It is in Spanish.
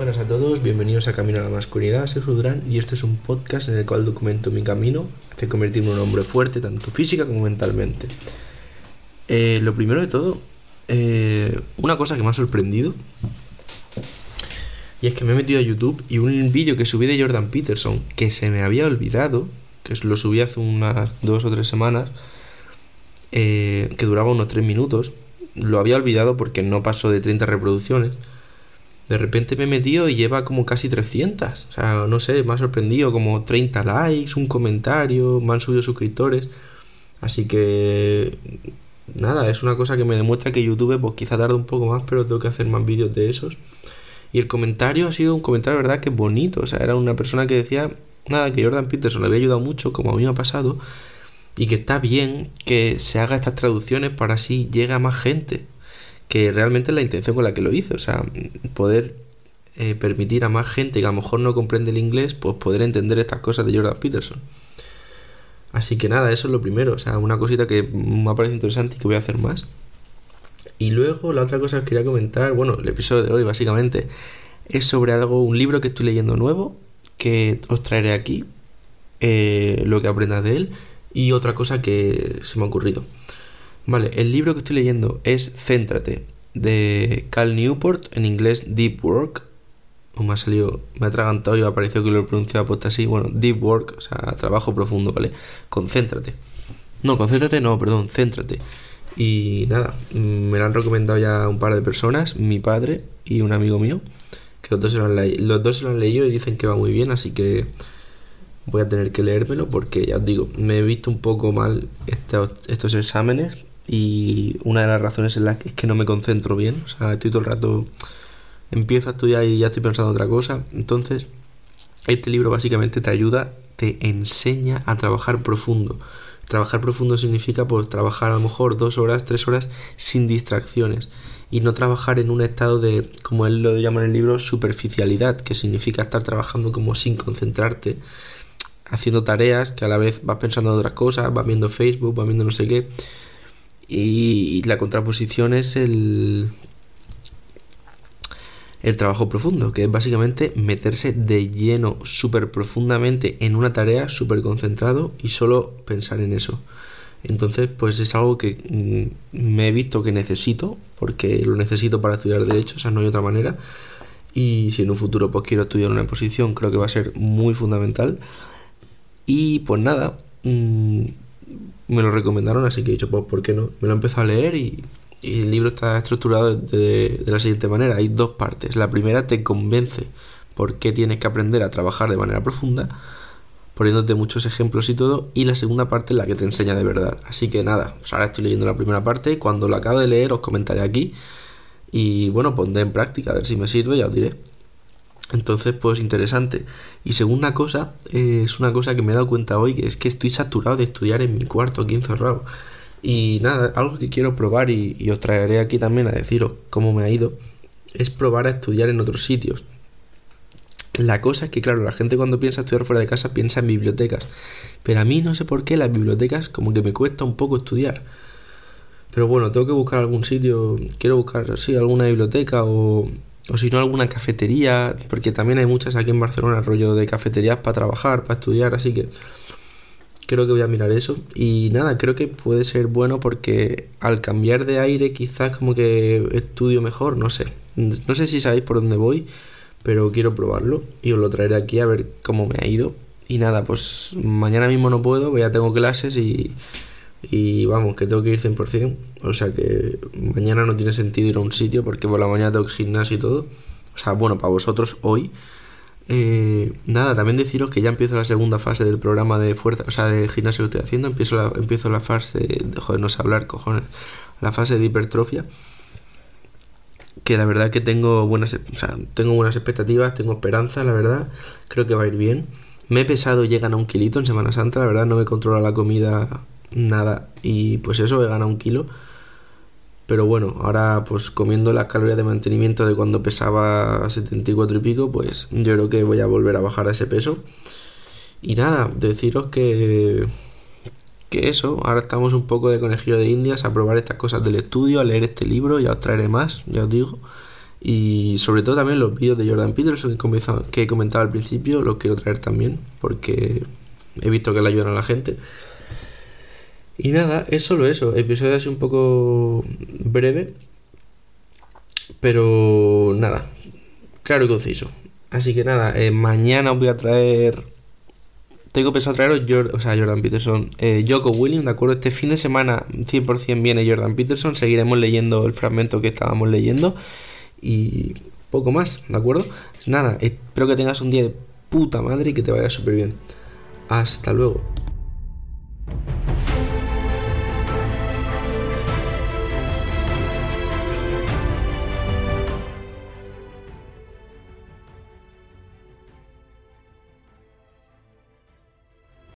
a todos, bienvenidos a Camino a la Masculinidad, soy Durán y este es un podcast en el cual documento mi camino hacia convertirme en un hombre fuerte, tanto física como mentalmente. Eh, lo primero de todo, eh, una cosa que me ha sorprendido, y es que me he metido a YouTube y un vídeo que subí de Jordan Peterson, que se me había olvidado, que lo subí hace unas dos o tres semanas, eh, que duraba unos tres minutos, lo había olvidado porque no pasó de 30 reproducciones de repente me he metido y lleva como casi 300. O sea, no sé, me ha sorprendido, como 30 likes, un comentario, me han subido suscriptores. Así que nada, es una cosa que me demuestra que YouTube pues quizá tarda un poco más, pero tengo que hacer más vídeos de esos. Y el comentario ha sido un comentario, verdad, que bonito. O sea, era una persona que decía, nada, que Jordan Peterson le había ayudado mucho, como a mí me ha pasado, y que está bien que se haga estas traducciones para así llega a más gente que realmente es la intención con la que lo hice, o sea, poder eh, permitir a más gente que a lo mejor no comprende el inglés, pues poder entender estas cosas de Jordan Peterson. Así que nada, eso es lo primero, o sea, una cosita que me ha parecido interesante y que voy a hacer más. Y luego la otra cosa que quería comentar, bueno, el episodio de hoy básicamente es sobre algo, un libro que estoy leyendo nuevo, que os traeré aquí, eh, lo que aprendas de él, y otra cosa que se me ha ocurrido. Vale, el libro que estoy leyendo es Céntrate, de Cal Newport, en inglés Deep Work. O me ha salido, me ha atragantado y me ha parecido que lo he pronunciado puesto así. Bueno, Deep Work, o sea, trabajo profundo, ¿vale? Concéntrate. No, concéntrate, no, perdón, céntrate. Y nada, me lo han recomendado ya un par de personas, mi padre y un amigo mío, que los dos se lo han, los dos se lo han leído y dicen que va muy bien, así que voy a tener que leérmelo porque ya os digo, me he visto un poco mal estos exámenes y una de las razones es, la, es que no me concentro bien, o sea, estoy todo el rato, empiezo a estudiar y ya estoy pensando en otra cosa, entonces este libro básicamente te ayuda, te enseña a trabajar profundo. Trabajar profundo significa pues trabajar a lo mejor dos horas, tres horas sin distracciones y no trabajar en un estado de, como él lo llama en el libro, superficialidad, que significa estar trabajando como sin concentrarte, haciendo tareas que a la vez vas pensando en otras cosas, vas viendo Facebook, vas viendo no sé qué y, la contraposición es el, el trabajo profundo, que es básicamente meterse de lleno súper profundamente en una tarea, súper concentrado y solo pensar en eso. Entonces, pues es algo que mm, me he visto que necesito, porque lo necesito para estudiar Derecho, o sea, no hay otra manera. Y si en un futuro pues quiero estudiar una posición, creo que va a ser muy fundamental. Y pues nada, mm, me lo recomendaron, así que he dicho, pues, ¿por qué no? Me lo he empezado a leer y, el libro está estructurado de, la siguiente manera. Hay dos partes. La primera te convence por qué tienes que aprender a trabajar de manera profunda, poniéndote muchos ejemplos y todo. Y la segunda parte es la que te enseña de verdad. Así que nada, ahora estoy leyendo la primera parte. Cuando lo acabe de leer os comentaré aquí. Y bueno, pondré en práctica a ver si me sirve, ya os diré. Entonces, pues interesante. Y segunda cosa, eh, es una cosa que me he dado cuenta hoy, que es que estoy saturado de estudiar en mi cuarto aquí encerrado. Y nada, algo que quiero probar y, os traeré aquí también a deciros cómo me ha ido, es probar a estudiar en otros sitios. La cosa es que, claro, la gente cuando piensa estudiar fuera de casa piensa en bibliotecas. Pero a mí no sé por qué las bibliotecas como que me cuesta un poco estudiar. Pero bueno, tengo que buscar algún sitio, quiero buscar, sí, alguna biblioteca o, o si no alguna cafetería, porque también hay muchas aquí en Barcelona, rollo de cafeterías para trabajar, para estudiar, así que creo que voy a mirar eso. Y nada, creo que puede ser bueno porque al cambiar de aire quizás como que estudio mejor, no sé. No sé si sabéis por dónde voy, pero quiero probarlo y os lo traeré aquí a ver cómo me ha ido. Y nada, pues mañana mismo no puedo, ya tengo clases y y vamos, que tengo que ir 100%. O sea que mañana no tiene sentido ir a un sitio porque por la mañana tengo que gimnasio y todo. O sea, bueno, para vosotros hoy. Eh, nada, también deciros que ya empiezo la segunda fase del programa de fuerza, o sea, de gimnasio que estoy haciendo. Empiezo la, empiezo la fase, de, joder, no sé hablar, cojones. La fase de hipertrofia. Que la verdad que tengo buenas, o sea, tengo buenas expectativas, tengo esperanza, la verdad. Creo que va a ir bien. Me he pesado llegan a un kilito en Semana Santa, la verdad no me controla la comida nada. Y pues eso, he ganado un kilo. Pero bueno, ahora pues comiendo las calorías de mantenimiento de cuando pesaba 74 y pico, pues yo creo que voy a volver a bajar a ese peso. Y nada, deciros que que eso, ahora estamos un poco de conejillo de indias a probar estas cosas del estudio, a leer este libro, ya os traeré más, ya os digo. Y sobre todo también los vídeos de Jordan Peterson que he comentado al principio, los quiero traer también, porque he visto que le ayudan a la gente. Y nada, es solo eso. Episodio así un poco breve. Pero nada, claro y conciso. Así que nada, eh, mañana os voy a traer. Tengo pensado traeros o sea, Jordan Peterson, eh, Joko Williams, ¿de acuerdo? Este fin de semana 100% viene Jordan Peterson. Seguiremos leyendo el fragmento que estábamos leyendo. Y poco más, ¿de acuerdo? Pues nada, espero que tengas un día de puta madre y que te vaya súper bien. Hasta luego.